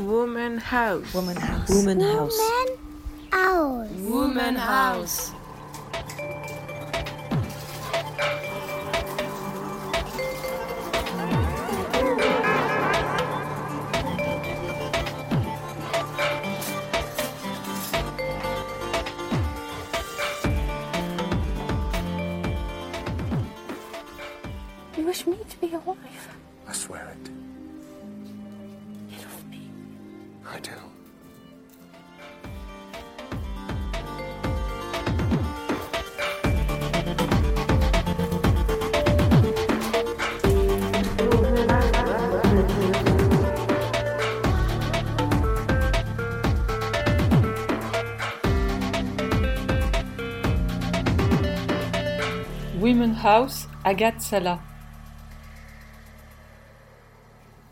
Woman house. Woman house. Woman house. House. Woman house. House, Agathe Sala.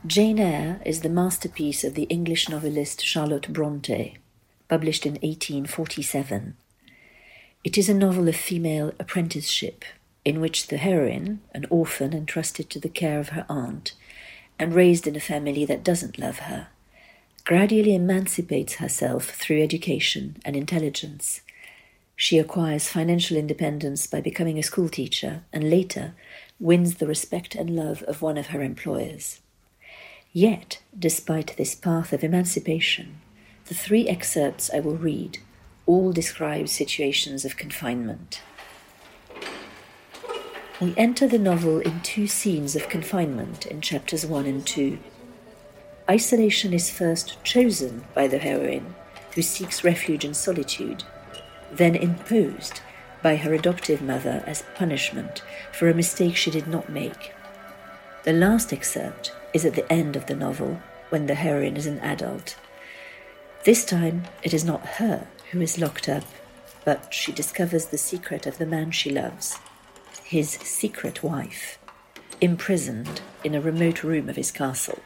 Jane Eyre is the masterpiece of the English novelist Charlotte Bronte, published in 1847. It is a novel of female apprenticeship, in which the heroine, an orphan entrusted to the care of her aunt, and raised in a family that doesn't love her, gradually emancipates herself through education and intelligence. She acquires financial independence by becoming a schoolteacher and later wins the respect and love of one of her employers. Yet, despite this path of emancipation, the three excerpts I will read all describe situations of confinement. We enter the novel in two scenes of confinement in chapters 1 and 2. Isolation is first chosen by the heroine, who seeks refuge in solitude, then imposed by her adoptive mother as punishment for a mistake she did not make. The last excerpt is at the end of the novel when the heroine is an adult. This time, it is not her who is locked up, but she discovers the secret of the man she loves, his secret wife, imprisoned in a remote room of his castle.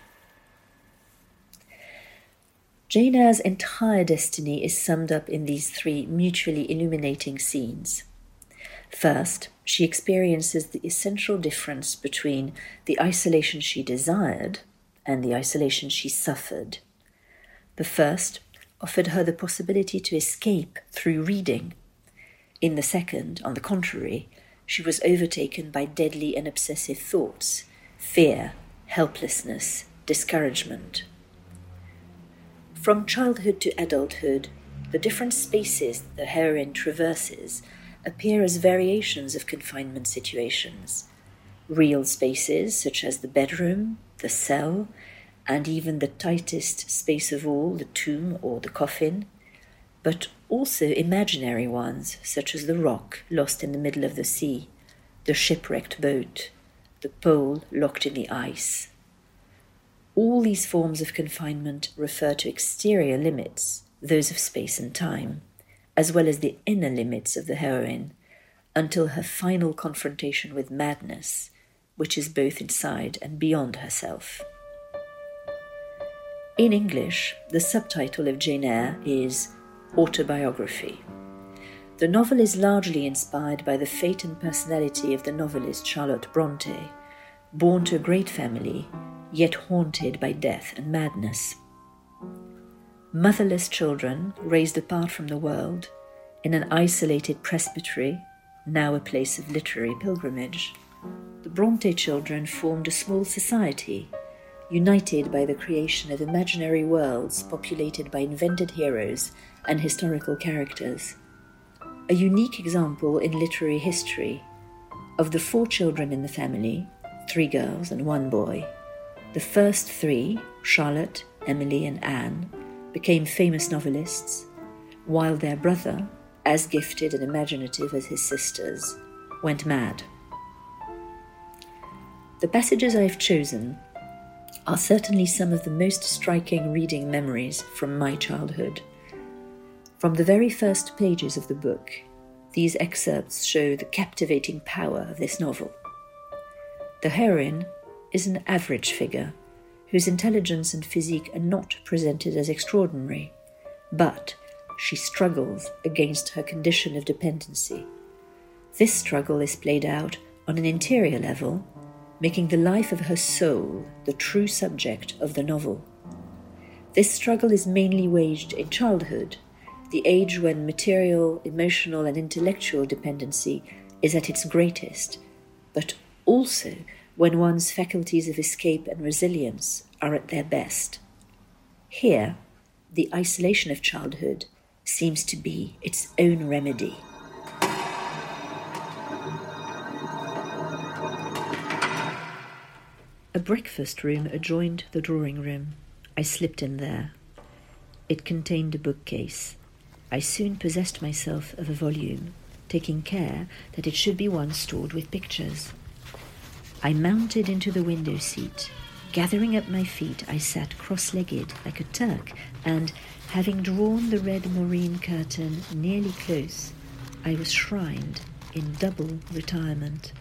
Eyre's entire destiny is summed up in these three mutually illuminating scenes. First, she experiences the essential difference between the isolation she desired and the isolation she suffered. The first offered her the possibility to escape through reading. In the second, on the contrary, she was overtaken by deadly and obsessive thoughts fear, helplessness, discouragement. From childhood to adulthood, the different spaces the heroine traverses appear as variations of confinement situations. Real spaces, such as the bedroom, the cell, and even the tightest space of all, the tomb or the coffin, but also imaginary ones, such as the rock lost in the middle of the sea, the shipwrecked boat, the pole locked in the ice. All these forms of confinement refer to exterior limits, those of space and time, as well as the inner limits of the heroine, until her final confrontation with madness, which is both inside and beyond herself. In English, the subtitle of Jane Eyre is Autobiography. The novel is largely inspired by the fate and personality of the novelist Charlotte Bronte, born to a great family, yet haunted by death and madness. Motherless children raised apart from the world in an isolated presbytery, now a place of literary pilgrimage, the Bronte children formed a small society, united by the creation of imaginary worlds populated by invented heroes and historical characters. A unique example in literary history of the four children in the family, three girls and one boy. The first three, Charlotte, Emily, and Anne, became famous novelists, while their brother, as gifted and imaginative as his sisters, went mad. The passages I have chosen are certainly some of the most striking reading memories from my childhood. From the very first pages of the book, these excerpts show the captivating power of this novel. The heroine is an average figure whose intelligence and physique are not presented as extraordinary, but she struggles against her condition of dependency. This struggle is played out on an interior level, making the life of her soul the true subject of the novel. This struggle is mainly waged in childhood, the age when material, emotional, and intellectual dependency is at its greatest, but also when one's faculties of escape and resilience are at their best. Here, the isolation of childhood seems to be its own remedy. A breakfast room adjoined the drawing room. I slipped in there. It contained a bookcase. I soon possessed myself of a volume, taking care that it should be one stored with pictures. I mounted into the window seat. Gathering up my feet, I sat cross legged like a Turk, and, having drawn the red moreen curtain nearly close, I was shrined in double retirement.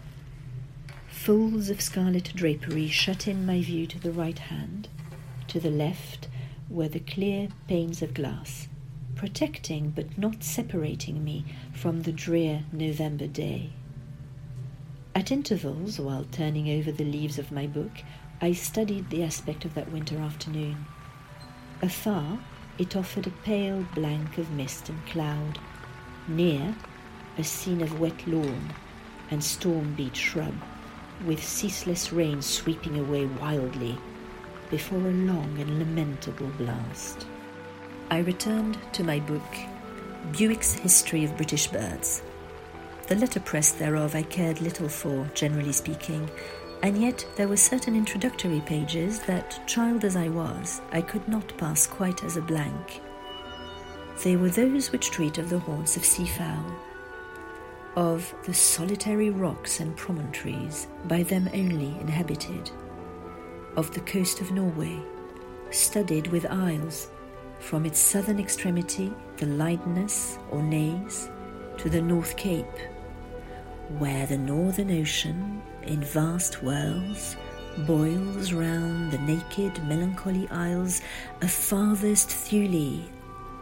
Folds of scarlet drapery shut in my view to the right hand. To the left were the clear panes of glass, protecting but not separating me from the drear November day. At intervals, while turning over the leaves of my book, I studied the aspect of that winter afternoon. Afar, it offered a pale blank of mist and cloud. Near, a scene of wet lawn and storm beat shrub with ceaseless rain sweeping away wildly before a long and lamentable blast. I returned to my book, Bewick's History of British Birds. The letterpress thereof I cared little for, generally speaking, and yet there were certain introductory pages that, child as I was, I could not pass quite as a blank. They were those which treat of the haunts of seafowl, of the solitary rocks and promontories by them only inhabited, of the coast of Norway, studded with isles, from its southern extremity, the Lindeness or Naze, to the North Cape, where the Northern Ocean, in vast whirls, boils round the naked, melancholy isles of farthest Thule,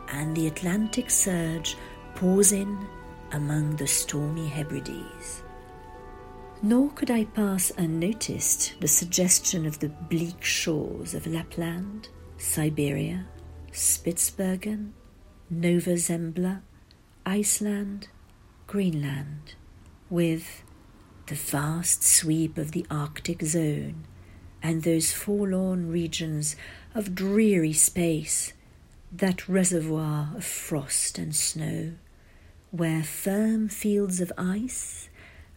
and the Atlantic surge pours in among the stormy Hebrides. Nor could I pass unnoticed the suggestion of the bleak shores of Lapland, Siberia, Spitsbergen, Nova Zembla, Iceland, Greenland, with the vast sweep of the Arctic zone and those forlorn regions of dreary space, that reservoir of frost and snow where firm fields of ice,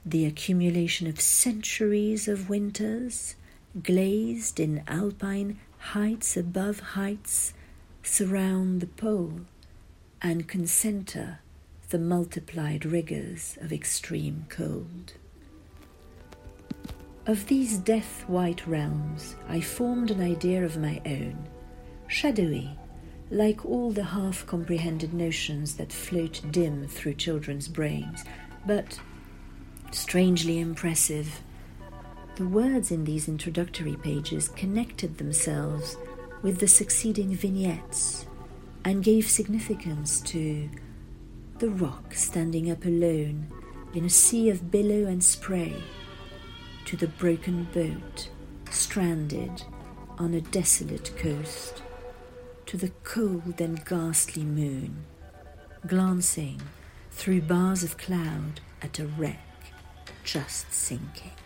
the accumulation of centuries of winters, glazed in alpine heights above heights, surround the pole and concentre the multiplied rigours of extreme cold. Of these death white realms, I formed an idea of my own, shadowy like all the half comprehended notions that float dim through children's brains, but strangely impressive. The words in these introductory pages connected themselves with the succeeding vignettes and gave significance to the rock standing up alone in a sea of billow and spray, to the broken boat stranded on a desolate coast to the cold and ghastly moon, glancing through bars of cloud at a wreck just sinking.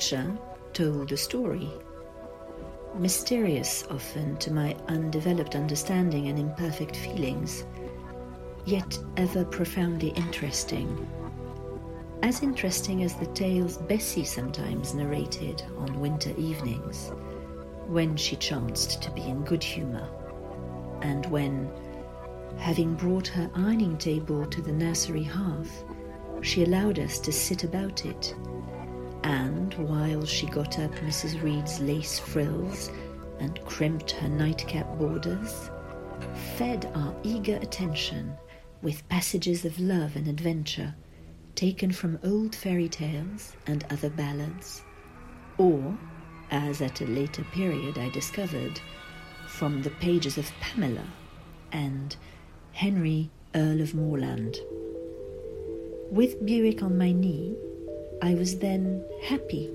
Picture told a story mysterious often to my undeveloped understanding and imperfect feelings, yet ever profoundly interesting. As interesting as the tales Bessie sometimes narrated on winter evenings, when she chanced to be in good humour, and when, having brought her ironing table to the nursery hearth, she allowed us to sit about it and while she got up Mrs. Reed's lace frills and crimped her nightcap borders, fed our eager attention with passages of love and adventure taken from old fairy tales and other ballads, or, as at a later period I discovered, from the pages of Pamela, and Henry, Earl of Moreland. With Bewick on my knee, I was then happy,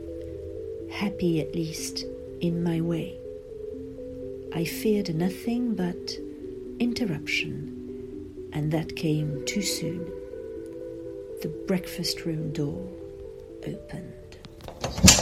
happy at least in my way. I feared nothing but interruption, and that came too soon. The breakfast room door opened.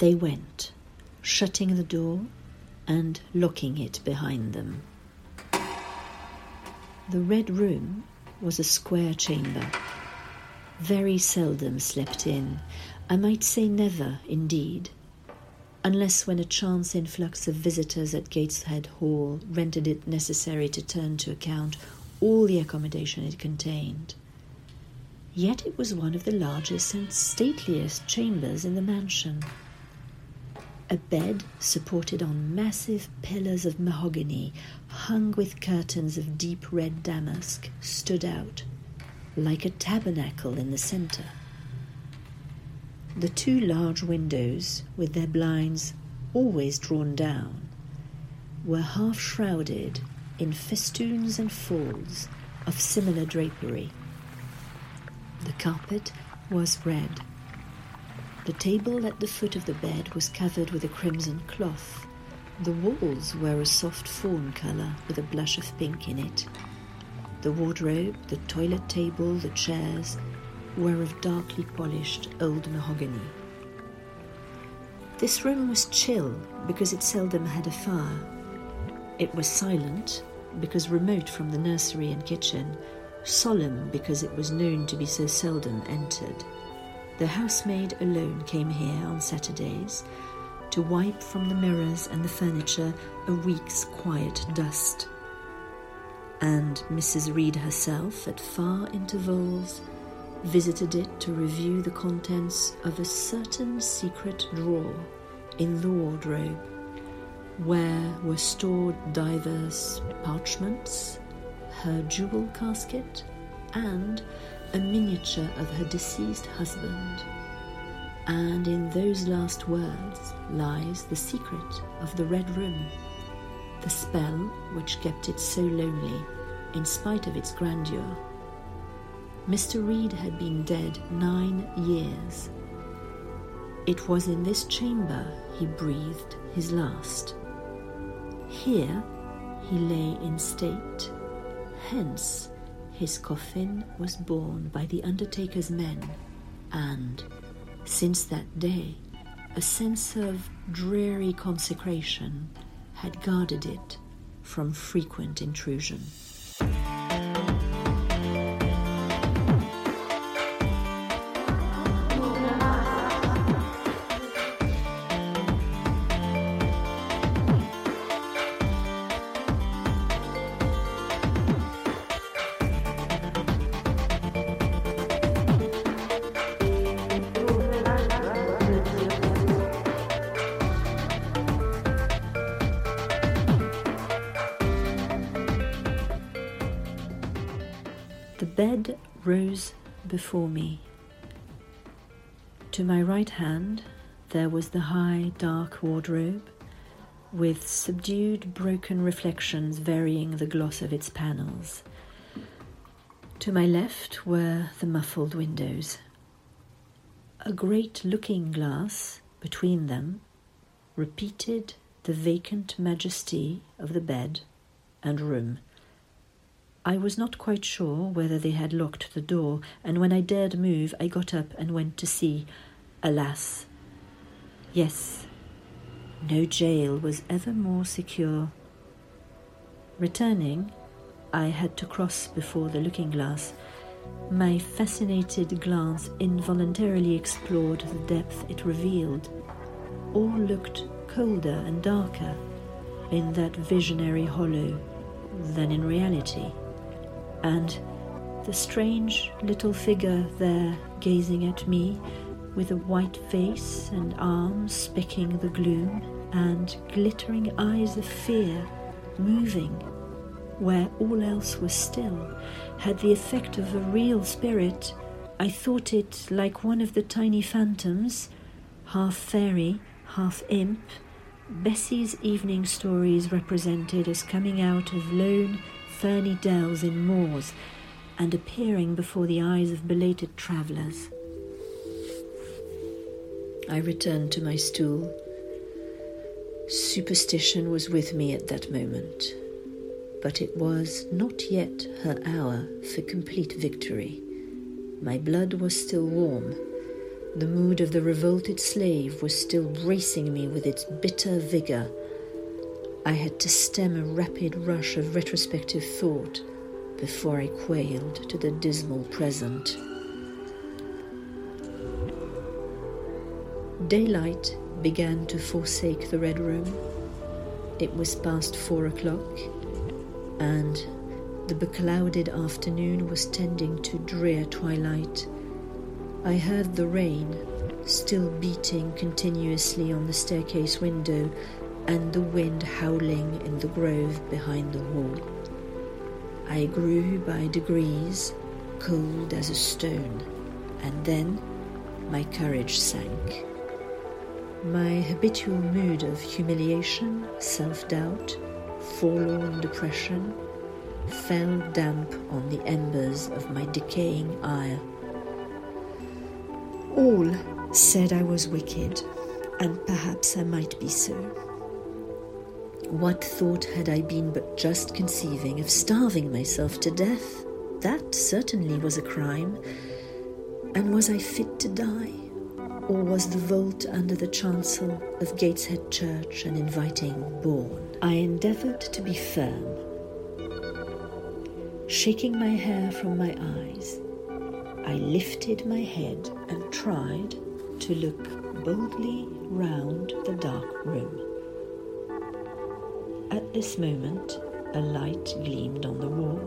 They went, shutting the door and locking it behind them. The Red Room was a square chamber, very seldom slept in, I might say never, indeed, unless when a chance influx of visitors at Gateshead Hall rendered it necessary to turn to account all the accommodation it contained. Yet it was one of the largest and stateliest chambers in the mansion. A bed supported on massive pillars of mahogany, hung with curtains of deep red damask, stood out, like a tabernacle in the centre. The two large windows, with their blinds always drawn down, were half shrouded in festoons and folds of similar drapery. The carpet was red the table at the foot of the bed was covered with a crimson cloth. The walls were a soft fawn colour with a blush of pink in it. The wardrobe, the toilet table, the chairs were of darkly polished old mahogany. This room was chill because it seldom had a fire. It was silent because remote from the nursery and kitchen, solemn because it was known to be so seldom entered. The housemaid alone came here on Saturdays to wipe from the mirrors and the furniture a week's quiet dust. And Mrs. Reed herself, at far intervals, visited it to review the contents of a certain secret drawer in the wardrobe, where were stored divers parchments, her jewel casket, and a miniature of her deceased husband. And in those last words lies the secret of the Red Room, the spell which kept it so lonely in spite of its grandeur. Mr. Reed had been dead nine years. It was in this chamber he breathed his last. Here he lay in state, hence his coffin was borne by the undertaker's men, and, since that day, a sense of dreary consecration had guarded it from frequent intrusion. Rose before me. To my right hand, there was the high, dark wardrobe, with subdued, broken reflections varying the gloss of its panels. To my left were the muffled windows. A great looking glass between them repeated the vacant majesty of the bed and room. I was not quite sure whether they had locked the door, and when I dared move, I got up and went to see. Alas, yes, no jail was ever more secure. Returning, I had to cross before the looking glass. My fascinated glance involuntarily explored the depth it revealed. all looked colder and darker in that visionary hollow than in reality, and the strange little figure there gazing at me with a white face and arms specking the gloom and glittering eyes of fear moving where all else was still had the effect of a real spirit. I thought it like one of the tiny phantoms, half fairy, half imp, Bessie's evening stories represented as coming out of lone, ferny dells in moors and appearing before the eyes of belated travellers. I returned to my stool. Superstition was with me at that moment, but it was not yet her hour for complete victory. My blood was still warm. The mood of the revolted slave was still bracing me with its bitter vigour. I had to stem a rapid rush of retrospective thought before I quailed to the dismal present. Daylight began to forsake the Red Room. It was past four o'clock, and the beclouded afternoon was tending to drear twilight. I heard the rain still beating continuously on the staircase window and the wind howling in the grove behind the wall. I grew by degrees cold as a stone, and then my courage sank. My habitual mood of humiliation, self doubt, forlorn depression fell damp on the embers of my decaying ire. All said I was wicked, and perhaps I might be so. What thought had I been but just conceiving of starving myself to death? That certainly was a crime. And was I fit to die? Or was the vault under the chancel of Gateshead Church an inviting bourne? I endeavoured to be firm. Shaking my hair from my eyes, I lifted my head and tried to look boldly round the dark room. At this moment, a light gleamed on the wall.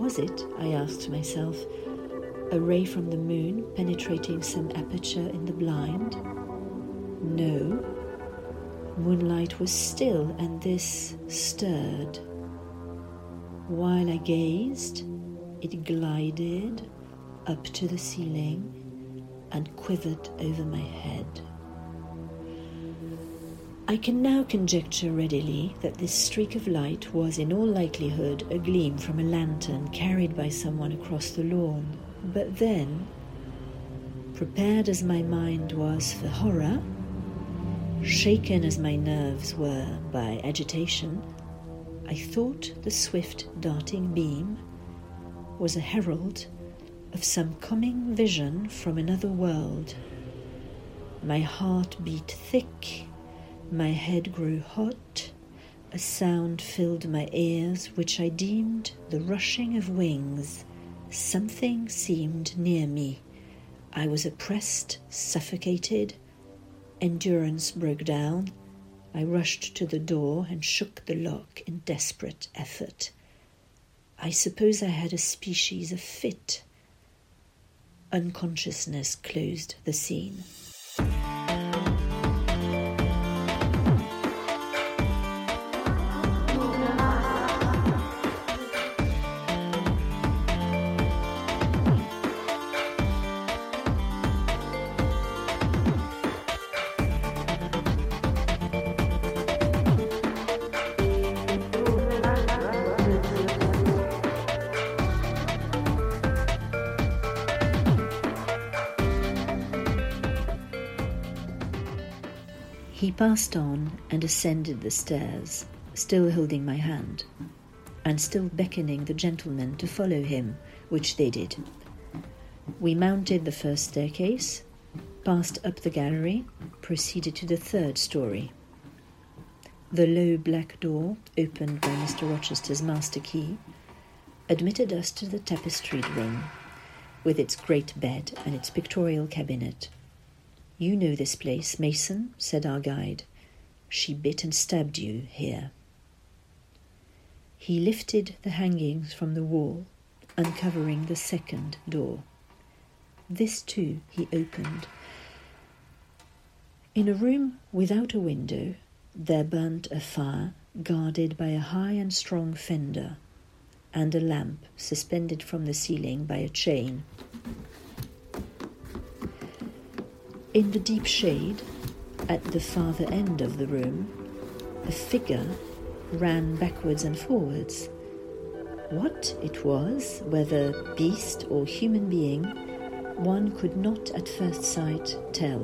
Was it, I asked myself, a ray from the moon penetrating some aperture in the blind? No. Moonlight was still, and this stirred. While I gazed, it glided up to the ceiling and quivered over my head. I can now conjecture readily that this streak of light was in all likelihood a gleam from a lantern carried by someone across the lawn. But then, prepared as my mind was for horror, shaken as my nerves were by agitation, I thought the swift darting beam was a herald of some coming vision from another world. My heart beat thick my head grew hot. A sound filled my ears, which I deemed the rushing of wings. Something seemed near me. I was oppressed, suffocated. Endurance broke down. I rushed to the door and shook the lock in desperate effort. I suppose I had a species of fit. Unconsciousness closed the scene. Passed on and ascended the stairs, still holding my hand, and still beckoning the gentlemen to follow him, which they did. We mounted the first staircase, passed up the gallery, proceeded to the third story. The low black door, opened by Mr. Rochester's master key, admitted us to the tapestried room, with its great bed and its pictorial cabinet. You know this place, Mason, said our guide. She bit and stabbed you here. He lifted the hangings from the wall, uncovering the second door. This too he opened. In a room without a window, there burnt a fire guarded by a high and strong fender, and a lamp suspended from the ceiling by a chain. In the deep shade, at the farther end of the room, a figure ran backwards and forwards. What it was, whether beast or human being, one could not at first sight tell.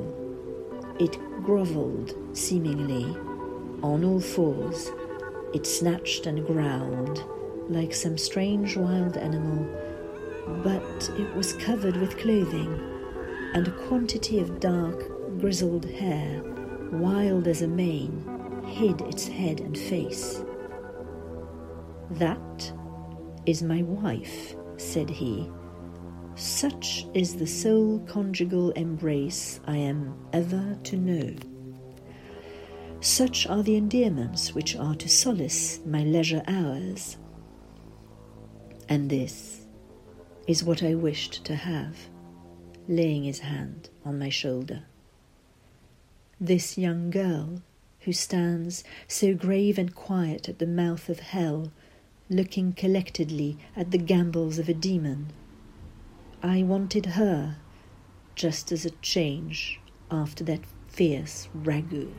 It grovelled, seemingly, on all fours. It snatched and growled like some strange wild animal, but it was covered with clothing, and a quantity of dark, grizzled hair, wild as a mane, hid its head and face. That is my wife, said he. Such is the sole conjugal embrace I am ever to know. Such are the endearments which are to solace my leisure hours. And this is what I wished to have, laying his hand on my shoulder. This young girl who stands so grave and quiet at the mouth of hell, looking collectedly at the gambols of a demon. I wanted her just as a change after that fierce ragout.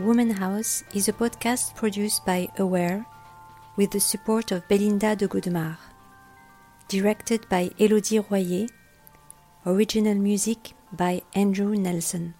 Woman House is a podcast produced by Aware with the support of Belinda de Godemar. Directed by Elodie Royer. Original music by Andrew Nelson.